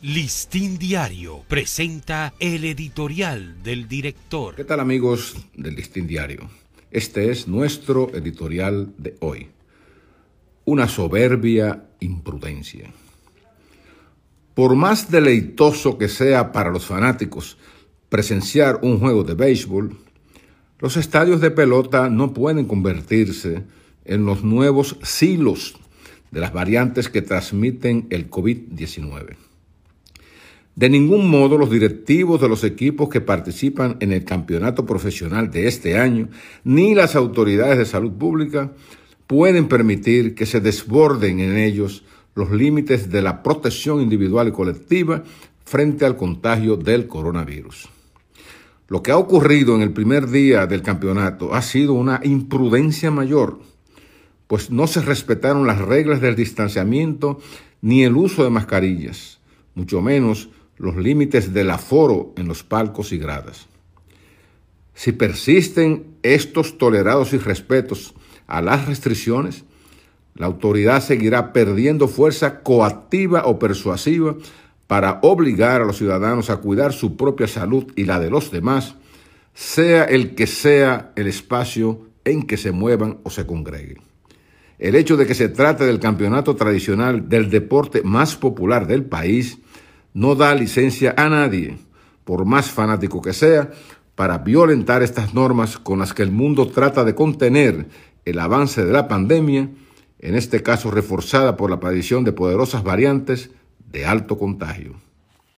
Listín Diario presenta el editorial del director. ¿Qué tal amigos del Listín Diario? Este es nuestro editorial de hoy. Una soberbia imprudencia. Por más deleitoso que sea para los fanáticos presenciar un juego de béisbol, los estadios de pelota no pueden convertirse en los nuevos silos de las variantes que transmiten el COVID-19. De ningún modo los directivos de los equipos que participan en el campeonato profesional de este año, ni las autoridades de salud pública pueden permitir que se desborden en ellos los límites de la protección individual y colectiva frente al contagio del coronavirus. Lo que ha ocurrido en el primer día del campeonato ha sido una imprudencia mayor, pues no se respetaron las reglas del distanciamiento ni el uso de mascarillas, mucho menos los límites del aforo en los palcos y gradas. Si persisten estos tolerados irrespetos a las restricciones, la autoridad seguirá perdiendo fuerza coactiva o persuasiva para obligar a los ciudadanos a cuidar su propia salud y la de los demás, sea el que sea el espacio en que se muevan o se congreguen. El hecho de que se trate del campeonato tradicional del deporte más popular del país no da licencia a nadie, por más fanático que sea, para violentar estas normas con las que el mundo trata de contener el avance de la pandemia, en este caso reforzada por la aparición de poderosas variantes de alto contagio.